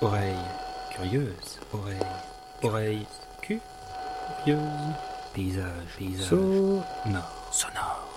Oreille curieuse, oreille, oreille curieuse, paysage, paysage, sonore, sonore.